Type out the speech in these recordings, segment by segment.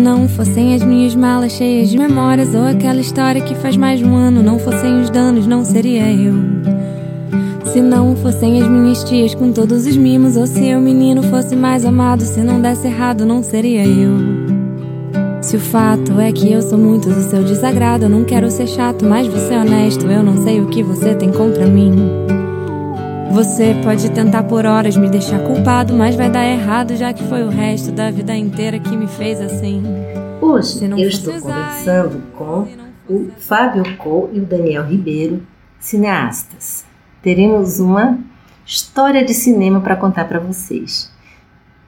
Não fossem as minhas malas cheias de memórias, ou aquela história que faz mais de um ano, não fossem os danos, não seria eu. Se não fossem as minhas tias com todos os mimos, ou se o menino fosse mais amado, se não desse errado, não seria eu. Se o fato é que eu sou muito do seu desagrado, eu não quero ser chato, mas você é honesto, eu não sei o que você tem contra mim. Você pode tentar por horas me deixar culpado, mas vai dar errado, já que foi o resto da vida inteira que me fez assim. Hoje eu estou conversando com o Fábio Co e o Daniel Ribeiro, cineastas. Teremos uma história de cinema para contar para vocês.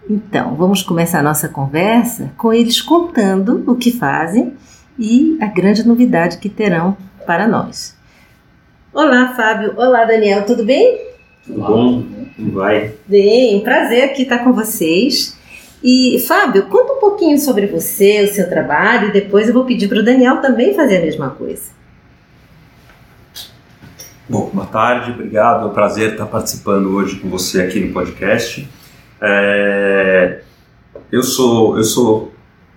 Então, vamos começar a nossa conversa com eles contando o que fazem e a grande novidade que terão para nós. Olá, Fábio. Olá, Daniel. Tudo bem? Tudo bom? Como vai? Bem, prazer aqui estar com vocês. E Fábio, conta um pouquinho sobre você, o seu trabalho, e depois eu vou pedir para o Daniel também fazer a mesma coisa. Bom, boa tarde, obrigado. É um prazer estar participando hoje com você aqui no podcast. É... Eu sou eu sou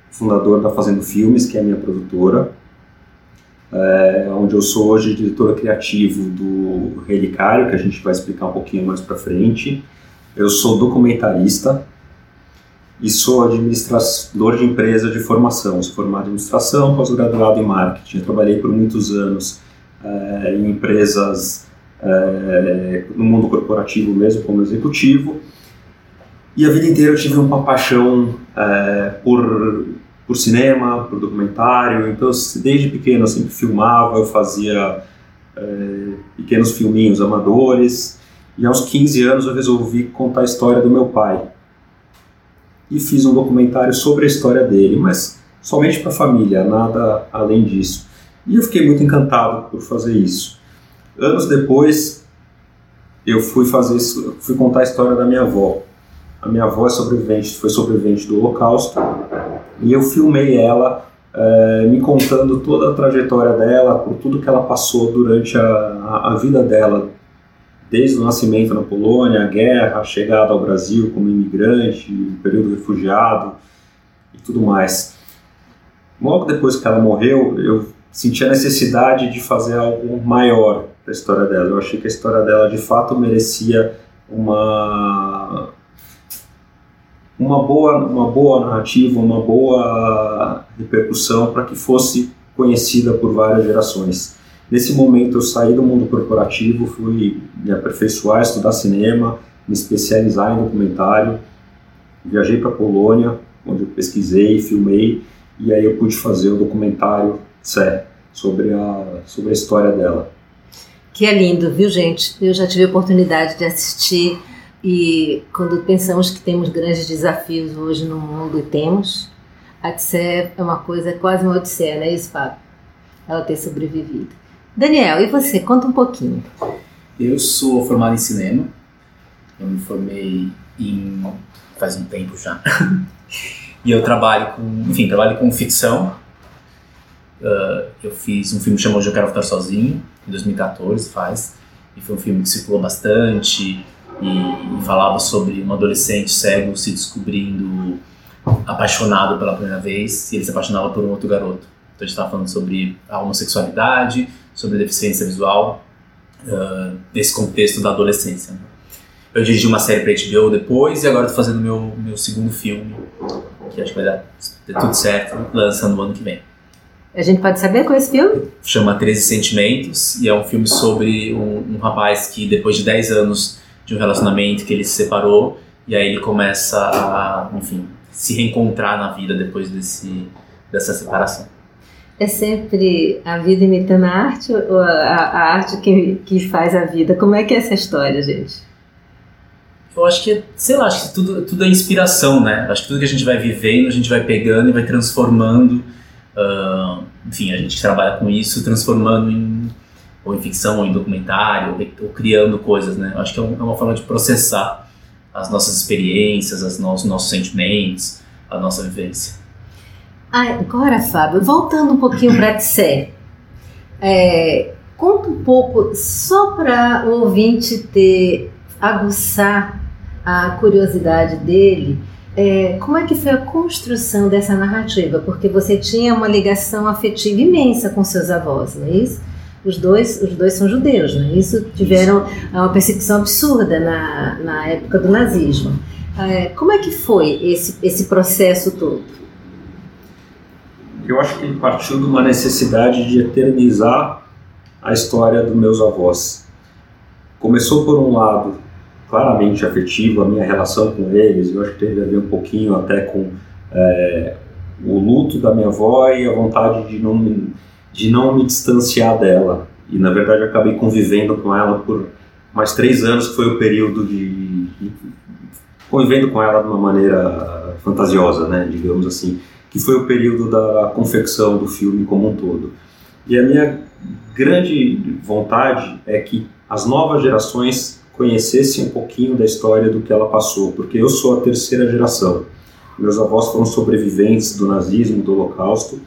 fundador da Fazendo Filmes, que é a minha produtora é, onde eu sou hoje diretor criativo do Relicário, que a gente vai explicar um pouquinho mais para frente. Eu sou documentarista e sou administrador de empresa de formação. Sou formado em administração, pós-graduado em marketing. Eu trabalhei por muitos anos é, em empresas é, no mundo corporativo mesmo, como executivo. E a vida inteira eu tive uma paixão é, por por cinema, por documentário. Então, desde pequeno eu sempre filmava, eu fazia é, pequenos filminhos amadores. E aos 15 anos eu resolvi contar a história do meu pai. E fiz um documentário sobre a história dele, mas somente para a família, nada além disso. E eu fiquei muito encantado por fazer isso. Anos depois, eu fui fazer fui contar a história da minha avó. A minha avó é sobrevivente, foi sobrevivente do Holocausto e eu filmei ela é, me contando toda a trajetória dela, por tudo que ela passou durante a, a, vida dela, desde o nascimento na Polônia, a guerra, a chegada ao Brasil como imigrante, o período refugiado e tudo mais. Logo depois que ela morreu, eu senti a necessidade de fazer algo maior para a história dela. Eu achei que a história dela de fato merecia uma uma boa, uma boa narrativa, uma boa repercussão para que fosse conhecida por várias gerações. Nesse momento eu saí do mundo corporativo, fui me aperfeiçoar, estudar cinema, me especializar em documentário, viajei para a Polônia, onde eu pesquisei, filmei, e aí eu pude fazer o documentário Sé, sobre a, sobre a história dela. Que é lindo, viu gente? Eu já tive a oportunidade de assistir e quando pensamos que temos grandes desafios hoje no mundo, e temos, a Odisseia é uma coisa, quase uma odisseia, é isso, Fábio? Ela ter sobrevivido. Daniel, e você? Conta um pouquinho. Eu sou formado em cinema. Eu me formei em faz um tempo já. e eu trabalho com, enfim, trabalho com ficção. Uh, eu fiz um filme chamado Eu Quero Ficar Sozinho, em 2014, faz. E foi um filme que circulou bastante, e, e falava sobre um adolescente cego se descobrindo apaixonado pela primeira vez e ele se apaixonava por um outro garoto. Então a gente estava falando sobre a homossexualidade, sobre a deficiência visual, uh, nesse contexto da adolescência. Né? Eu dirigi uma série para HBO depois e agora estou fazendo meu meu segundo filme, que acho que vai dar tudo certo, lançando no ano que vem. A gente pode saber qual é esse filme? Chama 13 Sentimentos e é um filme sobre um, um rapaz que depois de 10 anos de um relacionamento que ele se separou e aí ele começa a, enfim, se reencontrar na vida depois desse, dessa separação. É sempre a vida imitando a arte ou a, a arte que, que faz a vida? Como é que é essa história, gente? Eu acho que, sei lá, acho que tudo, tudo é inspiração, né? Acho que tudo que a gente vai vivendo, a gente vai pegando e vai transformando. Uh, enfim, a gente trabalha com isso, transformando em ou em ficção, ou em documentário, ou, ou criando coisas, né? Acho que é, um, é, uma forma de processar as nossas experiências, os nossos, nossos sentimentos, a nossa vivência. Agora, Fábio, voltando um pouquinho para Tse, é, conta um pouco, só para o ouvinte ter, aguçar a curiosidade dele, é, como é que foi a construção dessa narrativa? Porque você tinha uma ligação afetiva imensa com seus avós, não é isso? Os dois, os dois são judeus, não é isso? Tiveram uma perseguição absurda na, na época do nazismo. É, como é que foi esse, esse processo todo? Eu acho que ele partiu de uma necessidade de eternizar a história dos meus avós. Começou por um lado claramente afetivo, a minha relação com eles, eu acho que teve a ver um pouquinho até com é, o luto da minha avó e a vontade de não, de não me distanciar dela. E na verdade acabei convivendo com ela por mais três anos, que foi o período de convivendo com ela de uma maneira fantasiosa, né, digamos assim, que foi o período da confecção do filme como um todo. E a minha grande vontade é que as novas gerações conhecessem um pouquinho da história do que ela passou, porque eu sou a terceira geração. Meus avós foram sobreviventes do nazismo, do Holocausto.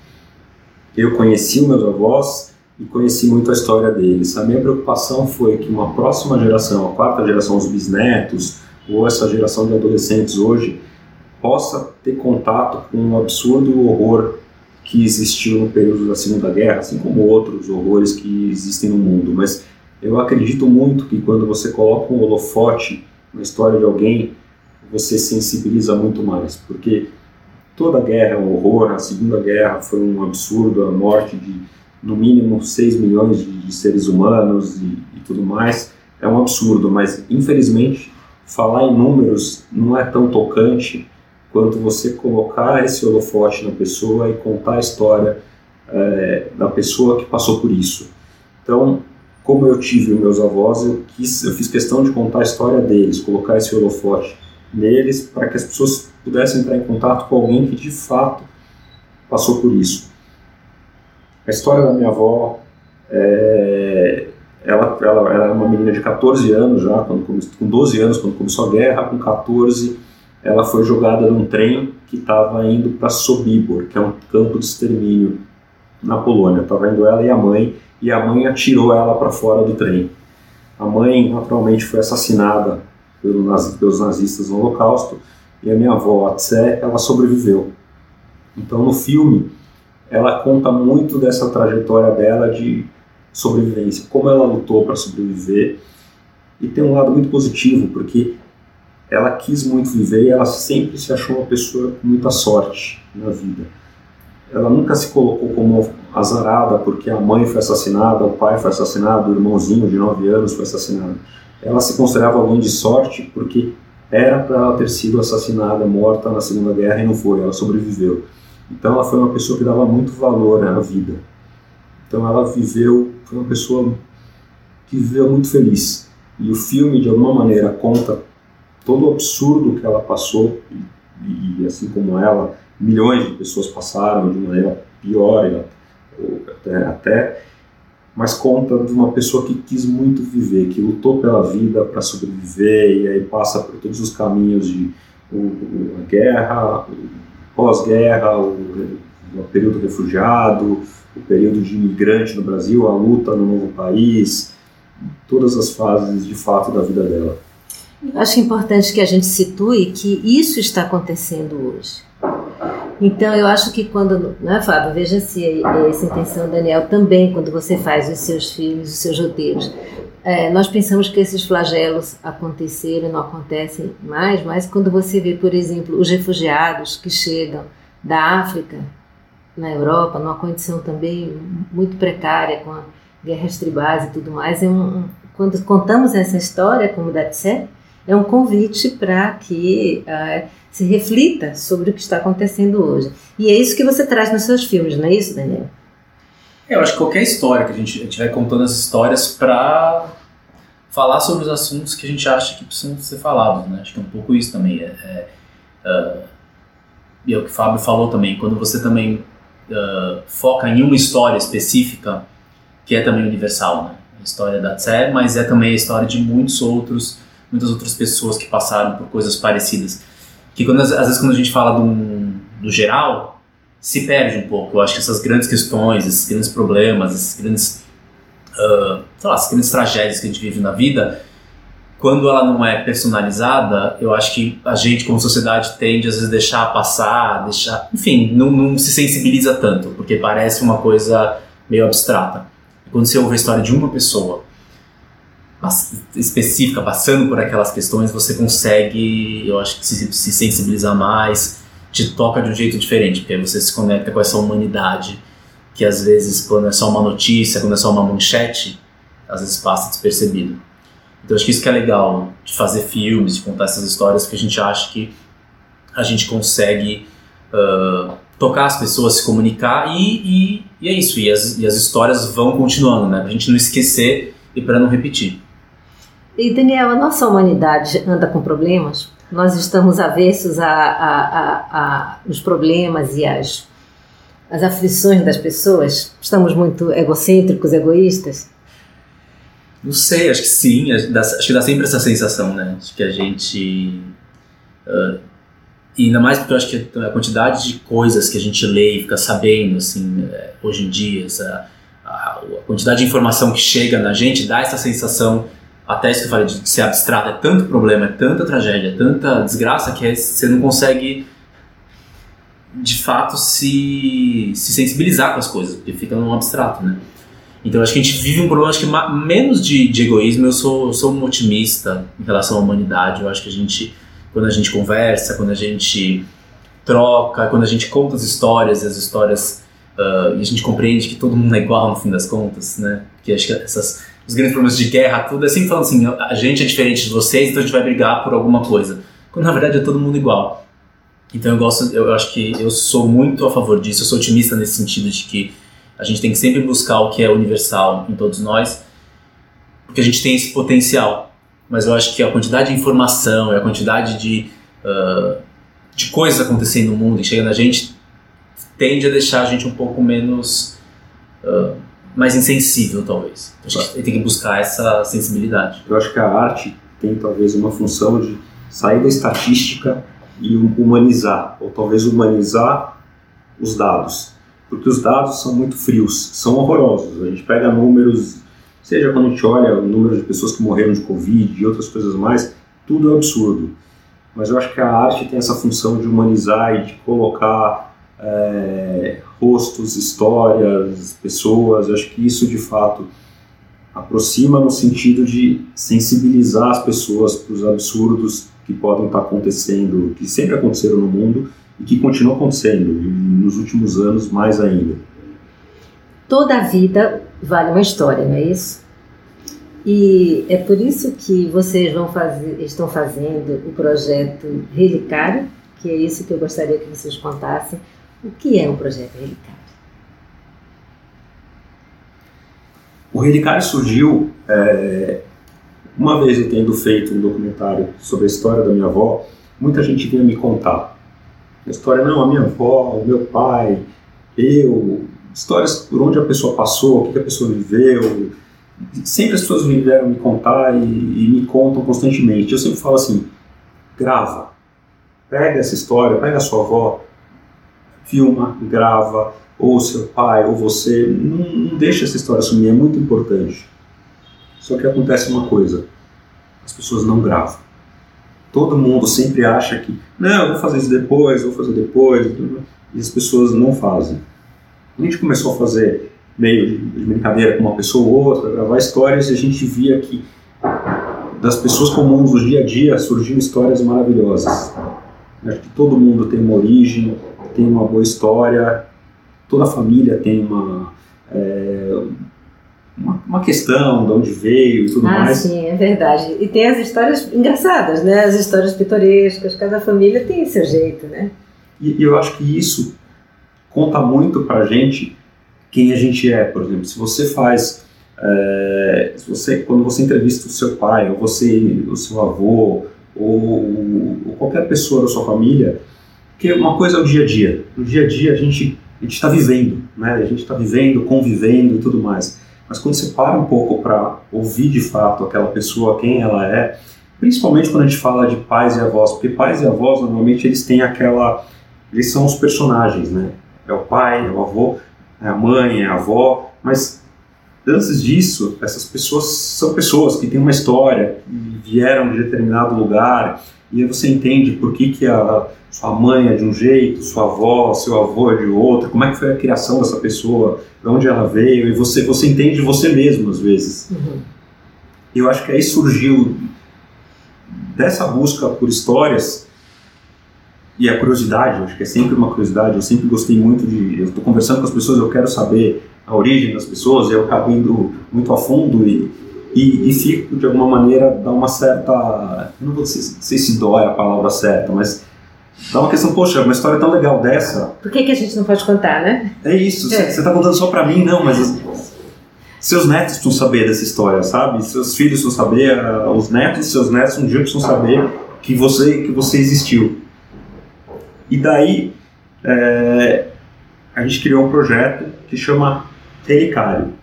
Eu conheci meus avós e conheci muito a história deles. A minha preocupação foi que uma próxima geração, a quarta geração, os bisnetos, ou essa geração de adolescentes hoje, possa ter contato com o absurdo horror que existiu no período da Segunda Guerra, assim como outros horrores que existem no mundo. Mas eu acredito muito que quando você coloca um holofote na história de alguém, você sensibiliza muito mais, porque toda guerra é um horror, a Segunda Guerra foi um absurdo, a morte de no mínimo 6 milhões de, de seres humanos e, e, tudo mais, é um absurdo, mas infelizmente falar em números não é tão tocante quanto você colocar esse holofote na pessoa e contar a história é, da pessoa que passou por isso. Então, como eu tive meus avós, eu, quis, eu fiz questão de contar a história deles, colocar esse holofote neles para que as pessoas pudessem entrar em contato com alguém que de fato passou por isso. A história da minha avó, é, ela, ela, era uma menina de 14 anos já, quando, com 12 anos, quando começou a guerra, com 14 ela foi jogada num trem que estava indo para Sobibor, que é um campo de extermínio na Polônia. Estava indo ela e a mãe, e a mãe atirou ela para fora do trem. A mãe, naturalmente, foi assassinada pelos nazistas no Holocausto e a minha avó, a Tse, ela sobreviveu. Então, no filme, ela conta muito dessa trajetória dela de sobrevivência, como ela lutou para sobreviver. E tem um lado muito positivo, porque ela quis muito viver e ela sempre se achou uma pessoa com muita sorte na vida ela nunca se colocou como azarada porque a mãe foi assassinada, o pai foi assassinado, o irmãozinho de 9 anos foi assassinado. Ela se considerava alguém de sorte porque era para ela ter sido assassinada, morta na Segunda Guerra e não foi, ela sobreviveu. Então ela foi uma pessoa que dava muito valor à vida. Então ela viveu, foi uma pessoa que viveu muito feliz. E o filme, de alguma maneira, conta todo o absurdo que ela passou, e, e assim como ela, milhões de pessoas passaram de maneira pior até, até, mas conta de uma pessoa que quis muito viver, que lutou pela vida para sobreviver e aí passa por todos os caminhos de o, a guerra, pós-guerra, o, o período refugiado, o período de imigrante no Brasil, a luta no novo país, todas as fases de fato da vida dela. Eu acho importante que a gente situe que isso está acontecendo hoje. Então, eu acho que quando, né, Fábio, veja se essa intenção, Daniel, também quando você faz os seus filmes, os seus roteiros, é, nós pensamos que esses flagelos aconteceram, não acontecem mais, mas quando você vê, por exemplo, os refugiados que chegam da África na Europa, numa condição também muito precária, com guerras tribais e tudo mais, é um, quando contamos essa história, como deve ser, é um convite para que uh, se reflita sobre o que está acontecendo hoje. E é isso que você traz nos seus filmes, não é isso, Daniel? Eu acho que qualquer história que a gente estiver contando as histórias para falar sobre os assuntos que a gente acha que precisam ser falados, né? Acho que é um pouco isso também. É, é, uh, e é o que o Fábio falou também, quando você também uh, foca em uma história específica, que é também universal, né? A história da Tse, mas é também a história de muitos outros, muitas outras pessoas que passaram por coisas parecidas. Que quando, às vezes quando a gente fala do, do geral, se perde um pouco. Eu acho que essas grandes questões, esses grandes problemas, esses grandes, uh, sei lá, essas grandes tragédias que a gente vive na vida, quando ela não é personalizada, eu acho que a gente, como sociedade, tende às vezes deixar passar, deixar, enfim, não, não se sensibiliza tanto, porque parece uma coisa meio abstrata. quando você ouve a história de uma pessoa específica passando por aquelas questões, você consegue, eu acho que se, se sensibilizar mais, te toca de um jeito diferente, porque aí você se conecta com essa humanidade que às vezes quando é só uma notícia, quando é só uma manchete, às vezes passa despercebido. Então acho que isso que é legal de fazer filmes, de contar essas histórias, que a gente acha que a gente consegue uh, tocar as pessoas, se comunicar e, e, e, é isso. E as, e as histórias vão continuando, né? Pra gente não esquecer e para não repetir. E Daniel, a nossa humanidade anda com problemas? Nós estamos avessos a, a, a, a os problemas e as, as aflições das pessoas? Estamos muito egocêntricos, egoístas? Não sei, acho que sim. Acho que dá sempre essa sensação, né? De que a gente. Uh, ainda mais porque eu acho que a quantidade de coisas que a gente lê e fica sabendo, assim, é, hoje em dia, essa, a, a, quantidade de informação que chega na gente dá essa sensação, até isso que eu falei, de ser abstrato. É tanto problema, é tanta tragédia, é tanta desgraça que é, você não consegue, de fato, se, se sensibilizar com as coisas, porque fica num abstrato, né? Então acho que a gente vive um problema, acho que menos de, de egoísmo, eu sou, sou um otimista em relação à humanidade. Eu acho que a gente, quando a gente conversa, quando a gente troca, quando a gente conta as histórias e as histórias, uh, e a gente compreende que todo mundo é igual no fim das contas, né? Porque acho que essas, os grandes problemas de guerra, tudo é sempre falando assim, a gente é diferente de vocês, então a gente vai brigar por alguma coisa. Quando na verdade é todo mundo igual. Então eu gosto, eu acho que eu sou muito a favor disso, eu sou otimista nesse sentido de que a gente tem que sempre buscar o que é universal em todos nós, porque a gente tem esse potencial. Mas eu acho que a quantidade de informação e a quantidade de, uh, de coisas acontecendo no mundo e chegando a gente tende a deixar a gente um pouco menos. Uh, mais insensível, talvez. A gente tem que buscar essa sensibilidade. Eu acho que a arte tem talvez uma função de sair da estatística e humanizar, ou talvez humanizar os dados porque os dados são muito frios, são horrorosos. A gente pega números, seja quando a gente olha o número de pessoas que morreram de Covid e outras coisas mais, tudo é absurdo. Mas eu acho que a arte tem essa função de humanizar e de colocar é, rostos, histórias, pessoas. Eu acho que isso de fato aproxima no sentido de sensibilizar as pessoas para os absurdos que podem estar acontecendo, que sempre aconteceram no mundo e que continua acontecendo, e nos últimos anos mais ainda. Toda a vida vale uma história, não é isso? E é por isso que vocês vão fazer, estão fazendo o projeto Relicário, que é isso que eu gostaria que vocês contassem. O que é um projeto Relicário? O Relicário surgiu é, uma vez eu tendo feito um documentário sobre a história da minha avó, muita gente vinha me contar a história, não, a minha avó, o meu pai, eu, histórias por onde a pessoa passou, o que a pessoa viveu. Sempre as pessoas vieram me contar e, e me contam constantemente. Eu sempre falo assim: grava, pega essa história, pega a sua avó, filma, grava, ou seu pai, ou você, não, não deixa essa história sumir, é muito importante. Só que acontece uma coisa: as pessoas não gravam todo mundo sempre acha que, não, vou fazer isso depois, vou fazer depois, e as pessoas não fazem. A gente começou a fazer meio de brincadeira com uma pessoa ou outra, gravar histórias, e a gente via que das pessoas comuns do dia a dia surgiam histórias maravilhosas. Acho que todo mundo tem uma origem, tem uma boa história, toda família tem uma, é, uma, uma, questão de onde veio e tudo ah, mais. Sim, é verdade. E tem as histórias engraçadas, né? As histórias pitorescas, cada família tem seu jeito, né? E, e eu acho que isso conta muito pra gente quem a gente é, por exemplo. Se você faz É, você, quando você entrevista o seu pai, ou você, o seu avô, ou, ou qualquer pessoa da sua família, que uma coisa é o dia a dia. No dia a dia a gente a gente está vivendo, né? A gente está vivendo, convivendo e tudo mais. Mas quando você para um pouco para ouvir de fato aquela pessoa, quem ela é, principalmente quando a gente fala de pais e avós, porque pais e avós normalmente eles têm aquela, eles são os personagens, né? É o pai, é o avô, é a mãe, é a avó, mas antes disso, essas pessoas são pessoas que têm uma história, vieram de determinado lugar, e aí você entende por que, que a sua mãe é de um jeito, sua avó, seu avô é de outro, como é que foi a criação dessa pessoa, de onde ela veio, e você, você entende você mesmo às vezes. Uhum. Eu acho que aí surgiu dessa busca por histórias e a curiosidade, acho que é sempre uma curiosidade, eu sempre gostei muito de, eu estou conversando com as pessoas, eu quero saber a origem das pessoas, eu acabo indo muito a fundo e, e, e fico de alguma maneira, dá uma certa, não vou sei, sei se dói a palavra certa, mas dá uma questão, poxa, uma história tão legal dessa. Por que, que a gente não pode contar, né? É isso, você é. está contando só para mim, não, mas seus netos precisam saber dessa história, sabe? Seus filhos precisam saber, uh, os netos, seus netos um dia precisam saber que você, que você existiu. E daí é, a gente criou um projeto que chama Relicário.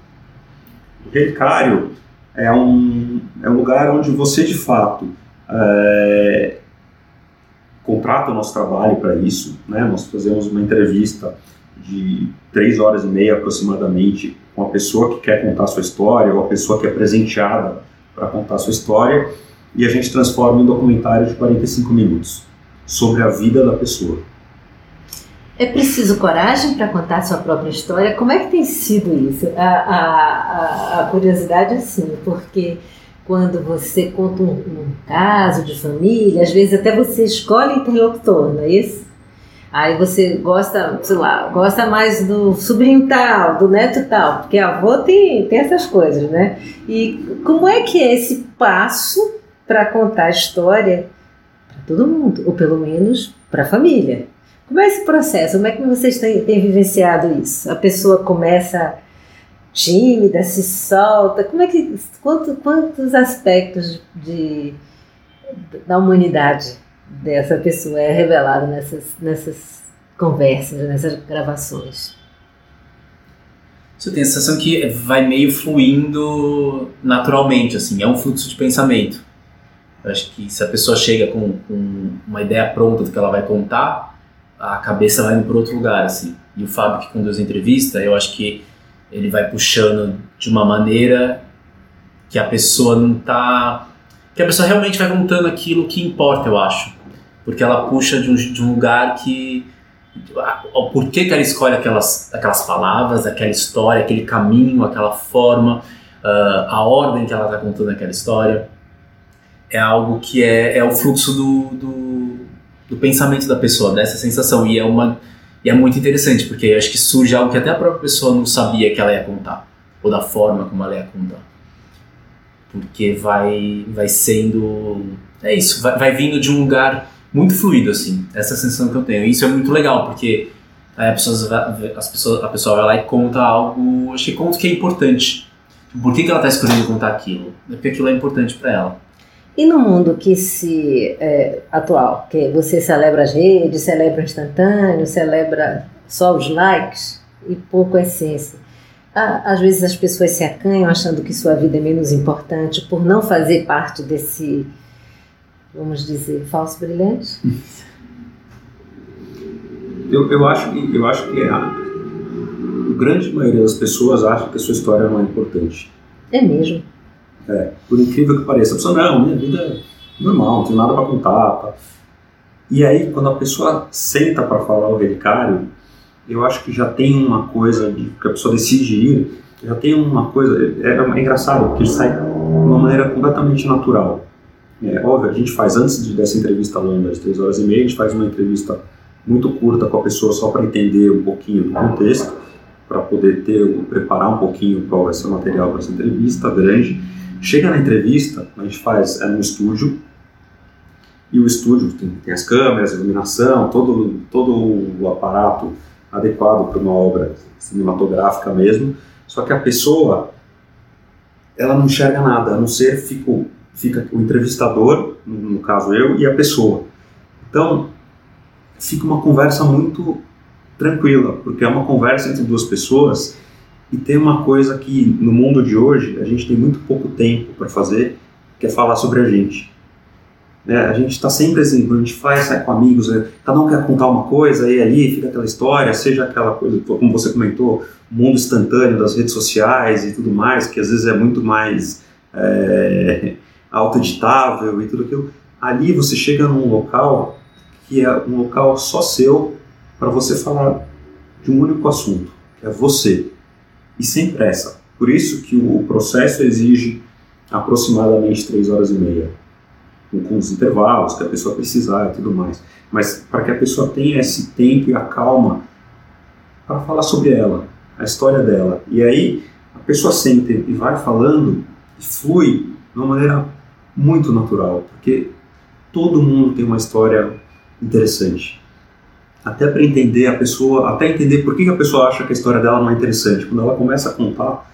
O Relicário é um, é um lugar onde você de fato é, contrata o nosso trabalho para isso. Né? Nós fazemos uma entrevista de três horas e meia aproximadamente com a pessoa que quer contar sua história ou a pessoa que é presenteada para contar sua história e a gente transforma em um documentário de 45 minutos sobre a vida da pessoa. É preciso coragem para contar sua própria história? Como é que tem sido isso? A, a, a, a curiosidade é sim, porque quando você conta um, um, caso de família, às vezes até você escolhe interlocutor, não é isso? Aí você gosta, sei lá, gosta mais do sobrinho tal, do neto tal, porque avô tem, tem essas coisas, né? E como é que é esse passo para contar a história para todo mundo, ou pelo menos para a família? Como é esse processo? Como é que vocês têm, têm vivenciado isso? A pessoa começa tímida, se solta? Como é que quanto, quantos aspectos de, da humanidade dessa pessoa é revelado nessas nessas conversas, nessas gravações? Você tem a sensação que vai meio fluindo naturalmente, assim, é um fluxo de pensamento. Eu acho que se a pessoa chega com, com uma ideia pronta do que ela vai contar, a cabeça vai indo para outro lugar, assim. E o Fábio que conduz a entrevista, eu acho que ele vai puxando de uma maneira que a pessoa não tá que a pessoa realmente vai contando aquilo que importa, eu acho. Porque ela puxa de um, de um lugar que o porquê que ela escolhe aquelas, aquelas palavras, aquela história, aquele caminho, aquela forma, uh, a ordem que ela está contando aquela história, é algo que é, é o fluxo do, do, do pensamento da pessoa, dessa sensação. E é uma e é muito interessante, porque acho que surge algo que até a própria pessoa não sabia que ela ia contar, ou da forma como ela ia contar. Porque vai, vai sendo. É isso, vai, vai vindo de um lugar muito fluido, assim, essa é sensação que eu tenho. E isso é muito legal, porque aí a pessoa, as pessoas, a pessoa vai lá e conta algo, acho que conta que é importante. Por que, que ela está escolhendo contar aquilo? É porque aquilo é importante para ela. E no mundo que se é, atual, que você celebra as redes, celebra o instantâneo, celebra só os likes e pouco a essência. Às vezes as pessoas se acanham achando que sua vida é menos importante por não fazer parte desse, vamos dizer, falso brilhante. Eu, eu acho que eu acho que a, a grande maioria das pessoas acha que a sua história não é importante. É mesmo. É, por incrível que pareça. A pessoa, não, minha vida é normal, não tenho nada para contar. Tá? E aí, quando a pessoa senta para falar o relicário, eu acho que já tem uma coisa de, que a pessoa decide ir, já tem uma coisa. É, é engraçado, porque sai de uma maneira completamente natural. É óbvio, a gente faz, antes de, dessa entrevista longa, de três horas e meia, a gente faz uma entrevista muito curta com a pessoa só para entender um pouquinho do contexto, para poder ter, preparar um pouquinho qual vai ser o material para essa entrevista grande. Chega na entrevista, a gente faz é no estúdio, e o estúdio tem, tem as câmeras, iluminação, todo, todo o aparato adequado para uma obra cinematográfica mesmo, só que a pessoa ela não enxerga nada, a não ser fica, fica o entrevistador, no caso eu, e a pessoa. Então, fica uma conversa muito tranquila, porque é uma conversa entre duas pessoas e tem uma coisa que no mundo de hoje a gente tem muito pouco tempo para fazer, que é falar sobre a gente. É, a gente está sempre assim, a gente faz, sai com amigos, é, cada um quer contar uma coisa e ali fica aquela história, seja aquela coisa, como você comentou, o mundo instantâneo das redes sociais e tudo mais, que às vezes é muito mais é, autoeditável e tudo aquilo. Ali você chega num local que é um local só seu para você falar de um único assunto, que é você, e sem pressa. Por isso que o processo exige aproximadamente três horas e meia com os intervalos que a pessoa precisar e tudo mais. Mas para que a pessoa tenha esse tempo e a calma para falar sobre ela, a história dela. E aí a pessoa sente e vai falando e flui de uma maneira muito natural, porque todo mundo tem uma história interessante. Até para entender a pessoa, até entender por que a pessoa acha que a história dela não é interessante. Quando ela começa a contar,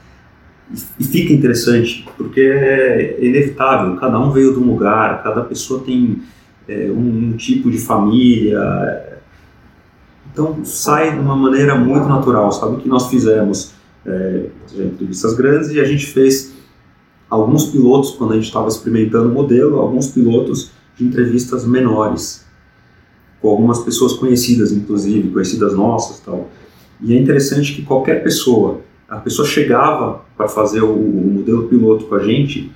e fica interessante, porque é inevitável, cada um veio de um lugar, cada pessoa tem é, um, um, tipo de família, então sai de uma maneira muito natural, sabe? Que nós fizemos é, entrevistas grandes e a gente fez alguns pilotos, quando a gente estava experimentando o modelo, alguns pilotos de entrevistas menores, com algumas pessoas conhecidas, inclusive, conhecidas nossas tal. E é interessante que qualquer pessoa a pessoa chegava para fazer o, o, modelo piloto com a gente,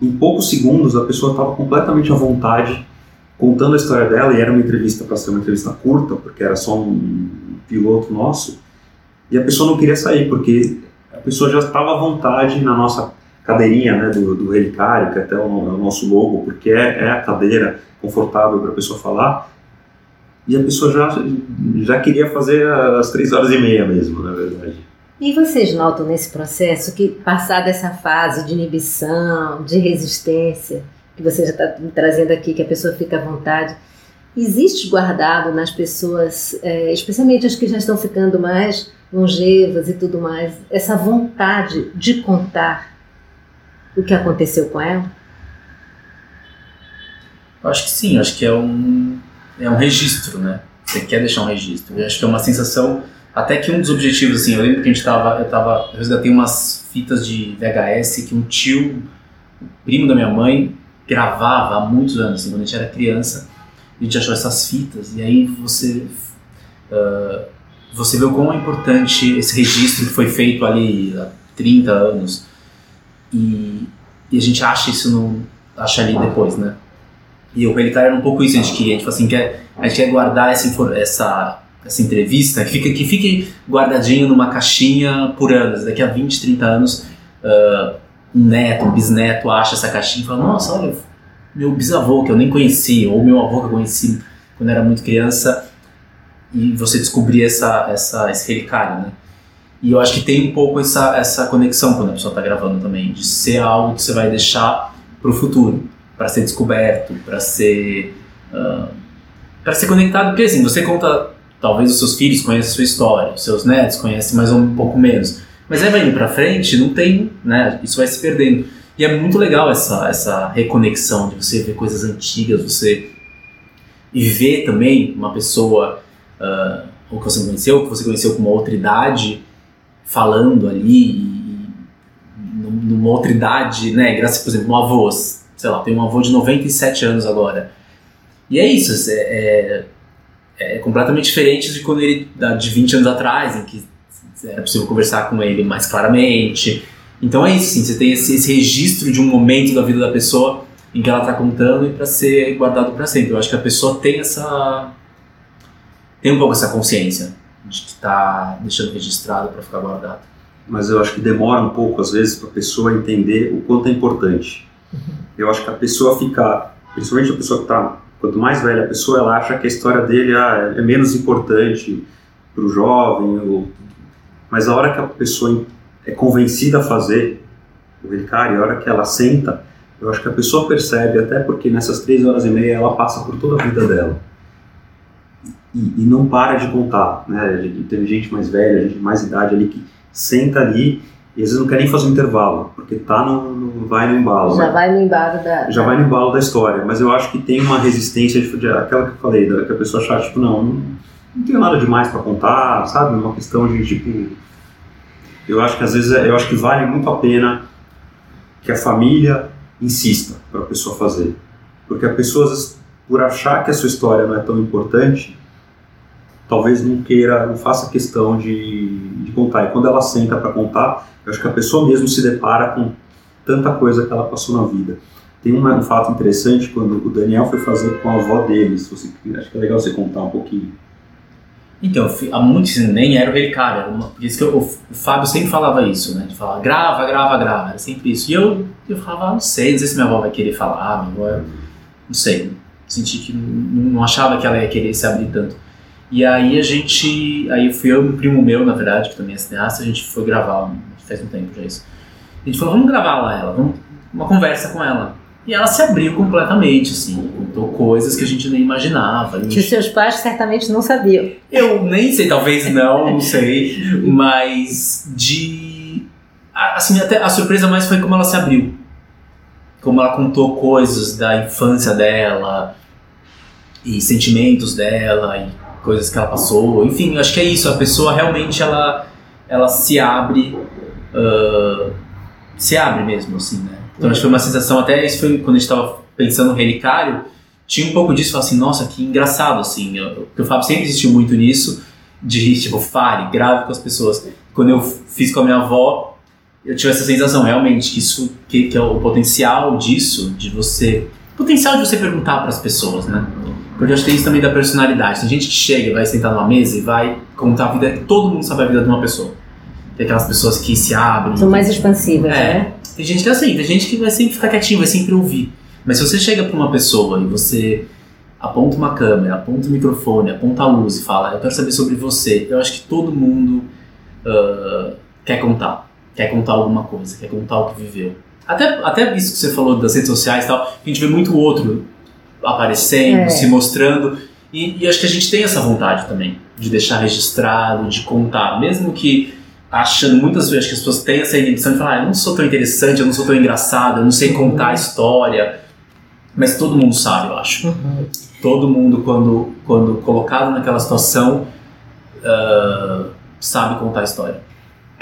em poucos segundos a pessoa estava completamente à vontade contando a história dela, e era uma entrevista para ser uma entrevista curta, porque era só um piloto nosso, e a pessoa não queria sair, porque a pessoa já estava à vontade na nossa cadeirinha né, do, do relicário, que até é o, é o nosso logo, porque é, é a cadeira confortável para a pessoa falar, e a pessoa já, já queria fazer as três horas e meia mesmo, na verdade. E vocês notam nesse processo que, passada essa fase de inibição, de resistência, que você já está trazendo aqui, que a pessoa fica à vontade, existe guardado nas pessoas, é, especialmente as que já estão ficando mais longevas e tudo mais, essa vontade de contar o que aconteceu com ela? Acho que sim, acho que é um, é um registro, né? Você quer deixar um registro. Eu acho que é uma sensação até que um dos objetivos, assim, eu lembro que a gente tava, eu tava, eu resgatei umas fitas de VHS que um tio, primo da minha mãe, gravava há muitos anos, assim, quando a gente era criança, a gente achou essas fitas, e aí você, uh, você vê o quão é importante esse registro que foi feito ali há 30 anos, e, e a gente acha isso no, acha ali depois, né? E o Relicário era um pouco isso, a gente, queria, gente, assim, quer, a gente quer guardar essa, essa essa entrevista, que, fica, que fique guardadinho numa caixinha por anos. Daqui a 20, 30 anos, uh, um neto, um bisneto acha essa caixinha e fala: Nossa, olha, meu bisavô que eu nem conheci, ou meu avô que eu conheci quando era muito criança, e você descobrir essa, essa, esse relicário, né? E eu acho que tem um pouco essa, essa conexão quando a pessoa está gravando também, de ser algo que você vai deixar para o futuro, para ser descoberto, para ser. Uh, para ser conectado, porque assim, você conta Talvez os seus filhos conheçam a sua história, os seus netos conhecem mais ou um pouco menos. Mas aí vai indo para frente, não tem, né? Isso vai se perdendo. E é muito legal essa, essa reconexão de você ver coisas antigas, você e ver também uma pessoa uh, ou que você conheceu, que você conheceu com uma outra idade, falando ali, numa outra idade, né? Graças, por exemplo, um avô, sei lá, tem um avô de 97 anos agora. E é isso, é, é é completamente diferente de quando ele, de 20 anos atrás, em que era possível conversar com ele mais claramente. Então é isso, sim, você tem esse, esse registro de um momento da vida da pessoa em que ela está contando e para ser guardado para sempre. Eu acho que a pessoa tem essa tem um pouco essa consciência de que está deixando registrado para ficar guardado. Mas eu acho que demora um pouco às vezes para a pessoa entender o quanto é importante. Eu acho que a pessoa fica, principalmente a pessoa que está Quanto mais velha a pessoa, ela acha que a história dele ah, é menos importante para o jovem. Ou... Mas a hora que a pessoa é convencida a fazer o relicário, a hora que ela senta, eu acho que a pessoa percebe, até porque nessas três horas e meia ela passa por toda a vida dela. E, e não para de contar, né? Tem gente mais velha, gente de mais idade ali que senta ali e às vezes não quer nem fazer um intervalo, porque tá no, no vai no embalo. Já né? vai no embalo da. Já vai no embalo da história, mas eu acho que tem uma resistência, de, de, aquela que eu falei, da, que a pessoa achar, tipo, não, não, não tenho nada demais para contar, sabe? Uma questão de, tipo, eu acho que às vezes, é, eu acho que vale muito a pena que a família insista para a pessoa fazer. Porque a pessoa, às vezes, por achar que a sua história não é tão importante, talvez não queira, não faça questão de, contar. E quando ela senta para contar, eu acho que a pessoa mesmo se depara com tanta coisa que ela passou na vida. Tem um, um fato interessante quando o Daniel foi fazer com a avó dele. Se você, acho que é legal você contar um pouquinho. Então, há muitos nem era o era uma, por isso que eu, o, Fábio sempre falava isso, né? De falar, grava, grava, grava, era sempre isso. E eu, eu falava, ah, não sei, não sei se minha avó vai querer falar, minha avó, não sei. Senti que não, não achava que ela ia querer se abrir tanto. E aí a gente, aí fui eu e um primo meu, na verdade, que também é cineasta, a gente foi gravar, faz um tempo já isso. A gente falou, vamos gravar lá ela, vamos uma conversa com ela. E ela se abriu completamente, assim, contou coisas que a gente nem imaginava. Que os seus pais certamente não sabiam. Eu nem sei, talvez não, não sei, mas de. Assim, até a surpresa mais foi como ela se abriu. Como ela contou coisas da infância dela, e sentimentos dela, e coisas que ela passou. Enfim, acho que é isso, a pessoa realmente ela, ela se abre. Uh, se abre mesmo, assim, né? Então acho que foi uma sensação, até isso foi quando a gente estava pensando no relicário, tinha um pouco disso, assim, nossa, que engraçado, assim, porque o Fábio sempre insistiu muito nisso, de, tipo, fale, grave com as pessoas. Quando eu fiz com a minha avó, eu tive essa sensação, realmente, que isso, que, que é o potencial disso, de você, potencial de você perguntar para as pessoas, né? Porque eu acho que tem isso também da personalidade. Tem gente que chega e vai sentar numa mesa e vai contar a vida, todo mundo sabe a vida de uma pessoa. Tem aquelas pessoas que se abrem. São mais expansivas, é. né? Tem gente que é assim, tem gente que vai sempre ficar quietinho, vai sempre ouvir. Mas se você chega para uma pessoa e você aponta uma câmera, aponta o microfone, aponta a luz e fala, eu quero saber sobre você, eu acho que todo mundo uh, quer contar. Quer contar alguma coisa, quer contar o que viveu. Até, até isso que você falou das redes sociais e tal, a gente vê muito outro aparecendo, é. se mostrando. E, e acho que a gente tem essa vontade também de deixar registrado, de contar, mesmo que achando muitas vezes que as pessoas têm essa inibição de falar, ah, eu não sou tão interessante, eu não sou tão engraçado, eu não sei contar a história. Mas todo mundo sabe, eu acho. Uhum. Todo mundo, quando, quando colocado naquela situação, uh, sabe contar a história.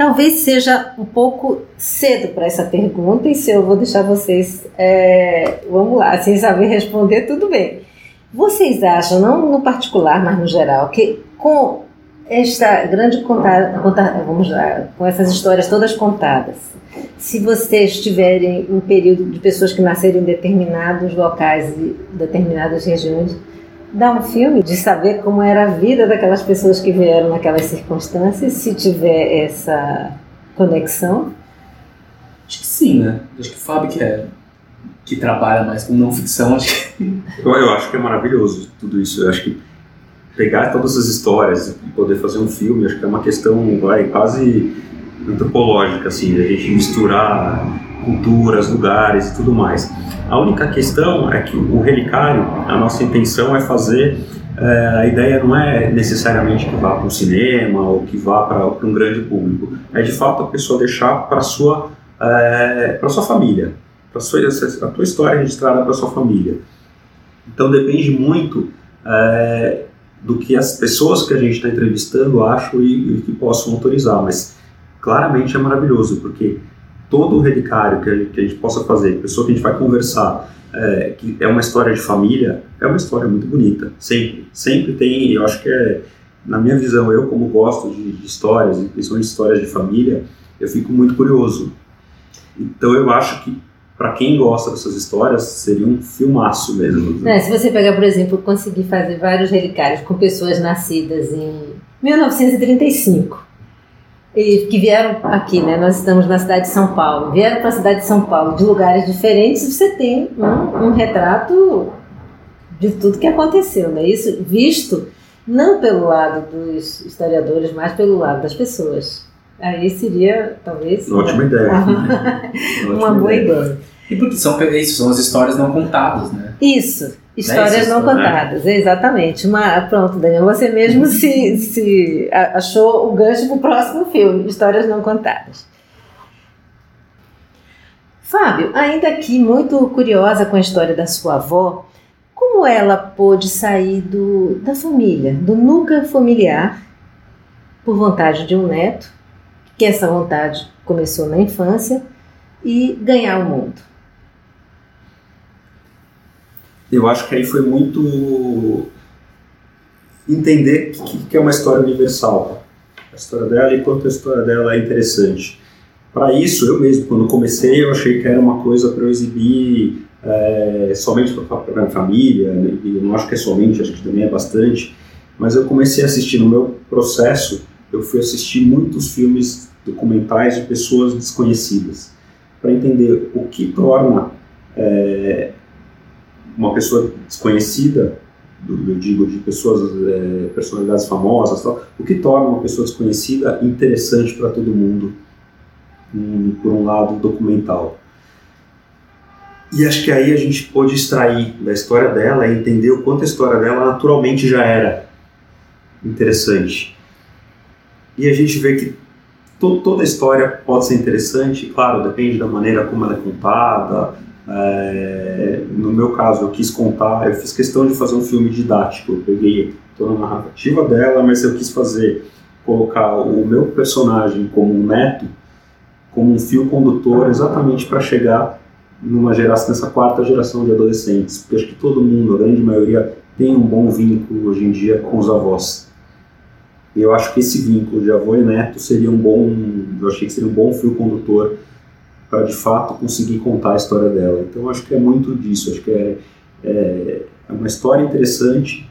Talvez seja um pouco cedo para essa pergunta, e se eu vou deixar vocês, é, vamos lá, sem saber responder, tudo bem. Vocês acham, não no particular, mas no geral, que com esta grande contada, vamos lá, com essas histórias todas contadas, se vocês tiverem um período de pessoas que nasceram em determinados locais e determinadas regiões, dá um filme de saber como era a vida daquelas pessoas que vieram naquelas circunstâncias, se tiver essa conexão? Acho que sim, né? Acho que o Fábio que é que trabalha mais com não ficção, acho que... eu, eu acho que é maravilhoso tudo isso. Eu acho que pegar todas as histórias e poder fazer um filme, acho que é uma questão vai, quase antropológica, assim, a gente misturar culturas, lugares e tudo mais. A única questão é que o relicário, a nossa intenção é fazer. É, a ideia não é necessariamente que vá para o cinema ou que vá para um grande público. É de fato a pessoa deixar para sua é, para sua família, para sua a tua história registrada para sua família. Então depende muito é, do que as pessoas que a gente está entrevistando acham e, e, que possam autorizar, mas claramente é maravilhoso, porque todo o relicário que a, gente, que a gente possa fazer, pessoa que a gente vai conversar, é, que é uma história de família, é uma história muito bonita, sempre, sempre tem, eu acho que é, na minha visão, eu como gosto de, de histórias, principalmente histórias de família, eu fico muito curioso. Então eu acho que para quem gosta dessas histórias, seria um filmaço mesmo. É, se você pegar, por exemplo, conseguir fazer vários relicários com pessoas nascidas em 1935 e que vieram aqui, né? Nós estamos na cidade de São Paulo, vieram para a cidade de São Paulo de lugares diferentes, você tem um, um retrato de tudo que aconteceu, né? Isso visto não pelo lado dos historiadores, mas pelo lado das pessoas. Aí seria, talvez. Uma ótima ideia. uma boa ideia. ideia. E porque são, isso, são as histórias não contadas, né? Isso, histórias não, não contadas, né? exatamente. Uma, pronto, Daniel, você mesmo se, se achou o gancho para o próximo filme, histórias não contadas. Fábio, ainda aqui muito curiosa com a história da sua avó, como ela pôde sair do, da família, do núcleo familiar, por vontade de um neto, que essa vontade começou na infância, e ganhar o mundo? Eu acho que aí foi muito entender que, que é uma história universal. A história dela e quanto a história dela é interessante. Para isso, eu mesmo, quando comecei, eu achei que era uma coisa para eu exibir é, somente para minha família, né? eu não acho que é somente, acho que também é bastante, mas eu comecei a assistir no meu processo, eu fui assistir muitos filmes documentais de pessoas desconhecidas, para entender o que torna é, uma pessoa desconhecida, eu digo de pessoas, é, personalidades famosas, tal, o que torna uma pessoa desconhecida interessante para todo mundo, um, por um lado documental. E acho que aí a gente pôde extrair da história dela e entender o quanto a história dela naturalmente já era interessante. E a gente vê que to toda a história pode ser interessante, claro, depende da maneira como ela é contada. É, no meu caso, eu quis contar, eu fiz questão de fazer um filme didático. Eu peguei toda a narrativa dela, mas eu quis fazer, colocar o meu personagem como um neto, como um fio condutor, exatamente para chegar numa geração, nessa quarta geração de adolescentes, porque acho que todo mundo, a grande maioria, tem um bom vínculo hoje em dia com os avós. Eu acho que esse vínculo de avô e neto seria um bom, eu achei que seria um bom fio condutor para de fato conseguir contar a história dela. Então acho que é muito disso, acho que é, é, é uma história interessante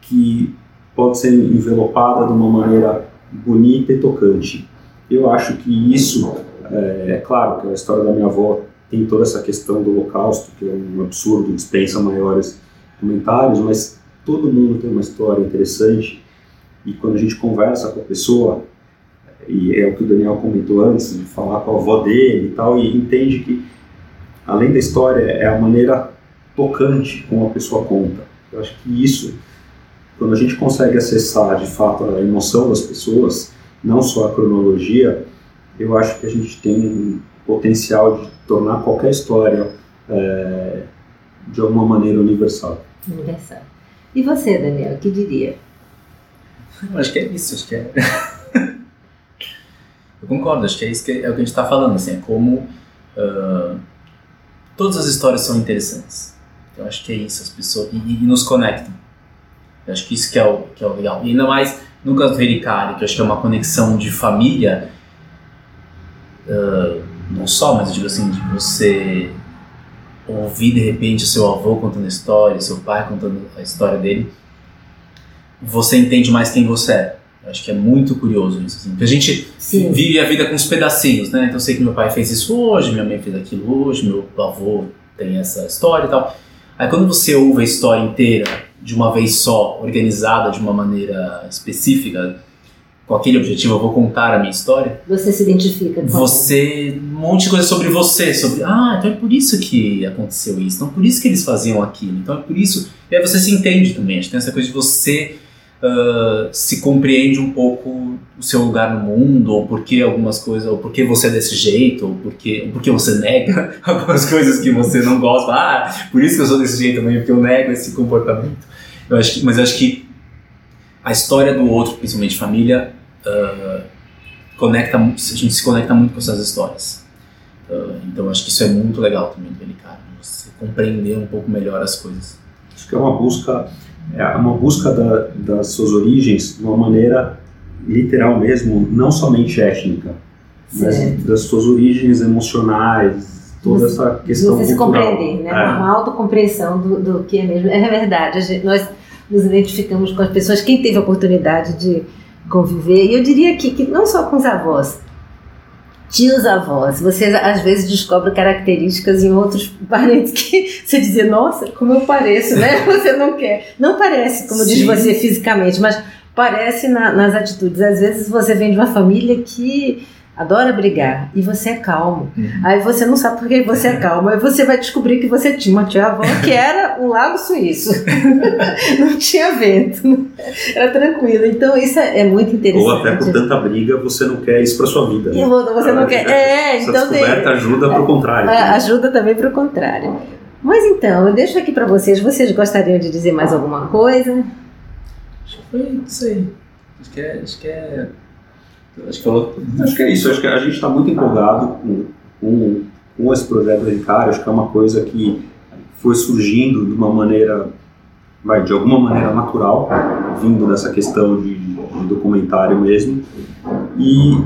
que pode ser envelopada de uma maneira bonita e tocante. Eu acho que isso é, é, claro que a história da minha avó tem toda essa questão do holocausto, que é um absurdo, dispensa maiores comentários, mas todo mundo tem uma história interessante e quando a gente conversa com a pessoa, e é o que o Daniel comentou antes, de falar com a avó dele e tal, e entende que além da história é a maneira tocante como a pessoa conta. Eu acho que isso, quando a gente consegue acessar de fato a emoção das pessoas, não só a cronologia, eu acho que a gente tem um potencial de tornar qualquer história é, de alguma maneira universal. Universal. E você, Daniel, o que diria? Eu acho que é isso, acho que é. Eu concordo, acho que é isso que é, é o que a gente está falando, assim, é como uh, todas as histórias são interessantes. Eu acho que é isso, as pessoas. E, e nos conectam. Eu acho que isso que é o, que é o legal. E ainda mais no caso do Hericari, que eu acho que é uma conexão de família, uh, não só, mas eu digo assim, de você ouvir de repente o seu avô contando a história, seu pai contando a história dele, você entende mais quem você é. Acho que é muito curioso isso. Assim, porque a gente Sim. vive a vida com os pedacinhos, né? Então eu sei que meu pai fez isso hoje, minha mãe fez aquilo hoje, meu avô tem essa história e tal. Aí quando você ouve a história inteira de uma vez só, organizada de uma maneira específica, com aquele objetivo, eu vou contar a minha história. Você se identifica com Você, um monte de coisa sobre você, sobre, ah, então é por isso que aconteceu isso, então é por isso que eles faziam aquilo, então é por isso. E aí você se entende também, acho que tem essa coisa de você uh, se compreende um pouco o seu lugar no mundo, ou por que algumas coisas, ou por que você é desse jeito, ou por que, ou por que você nega algumas coisas que você não gosta. Ah, por isso que eu sou desse jeito também, porque eu nego esse comportamento. Eu acho que, mas eu acho que a história do outro, principalmente família, uh, conecta, a gente se conecta muito com essas histórias. Uh, então acho que isso é muito legal também do Ricardo, você compreender um pouco melhor as coisas. Acho que é uma busca, é uma busca da, das suas origens de uma maneira literal mesmo, não somente étnica, certo. mas das suas origens emocionais, toda você, essa questão você cultural. se compreender, né? É. Uma autocompreensão do, do que é mesmo. É verdade, gente, nós nos identificamos com as pessoas, quem teve a oportunidade de conviver, e eu diria que, que não só com os avós, tios avós, você às vezes descobre características em outros parentes que você dizia, nossa, como eu pareço, né? Você não quer. Não parece, como Sim. diz você fisicamente, mas parece na, nas atitudes. Às vezes você vem de uma família que adora brigar e você é calmo. Uhum. Aí você não sabe por que você é calmo. Aí você vai descobrir que você tinha uma tia-avó que era um lago suíço. não tinha vento. Era tranquilo. Então isso é, é muito interessante. Ou até por tanta briga você não quer isso para sua vida. Né? você não quer. É, Essa então descoberta tem... ajuda para o contrário. É, ajuda também para o contrário. Mas então, eu deixo aqui para vocês. Vocês gostariam de dizer mais alguma coisa? Acho que foi isso aí. Acho que é, acho que é Acho que, acho que é isso, acho que a gente está muito empolgado com, com, com esse projeto Ricardo, acho que é uma coisa que foi surgindo de uma maneira, vai, de alguma maneira natural, vindo dessa questão de, de documentário mesmo. E,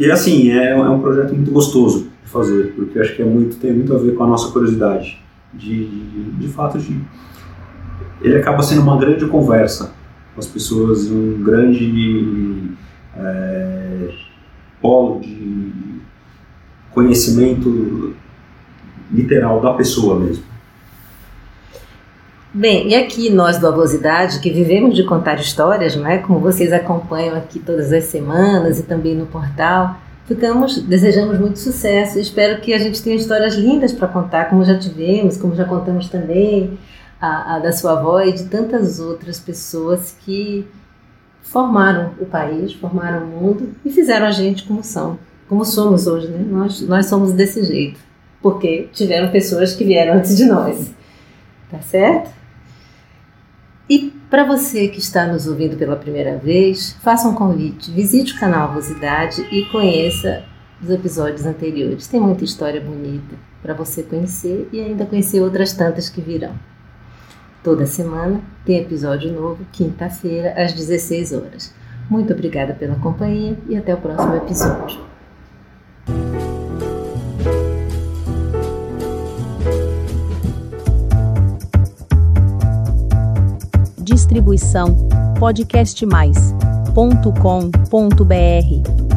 e assim, é, é um projeto muito gostoso de fazer, porque acho que é muito, tem muito a ver com a nossa curiosidade. De, de, de fato, de, ele acaba sendo uma grande conversa com as pessoas, um grande é, polo de conhecimento literal da pessoa mesmo. Bem, e aqui nós do Avosidade, que vivemos de contar histórias, não é? como vocês acompanham aqui todas as semanas e também no portal, ficamos, desejamos muito sucesso. Espero que a gente tenha histórias lindas para contar, como já tivemos, como já contamos também, a, a da sua avó e de tantas outras pessoas que formaram o país, formaram o mundo e fizeram a gente como são, como somos hoje, né? Nós, nós somos desse jeito, porque tiveram pessoas que vieram antes de nós, tá certo? E para você que está nos ouvindo pela primeira vez, faça um convite, visite o canal Avosidade e conheça os episódios anteriores. Tem muita história bonita para você conhecer e ainda conhecer outras tantas que virão. Toda semana tem episódio novo, quinta-feira, às 16 horas. Muito obrigada pela companhia e até o próximo episódio. Distribuição podcastmais.com.br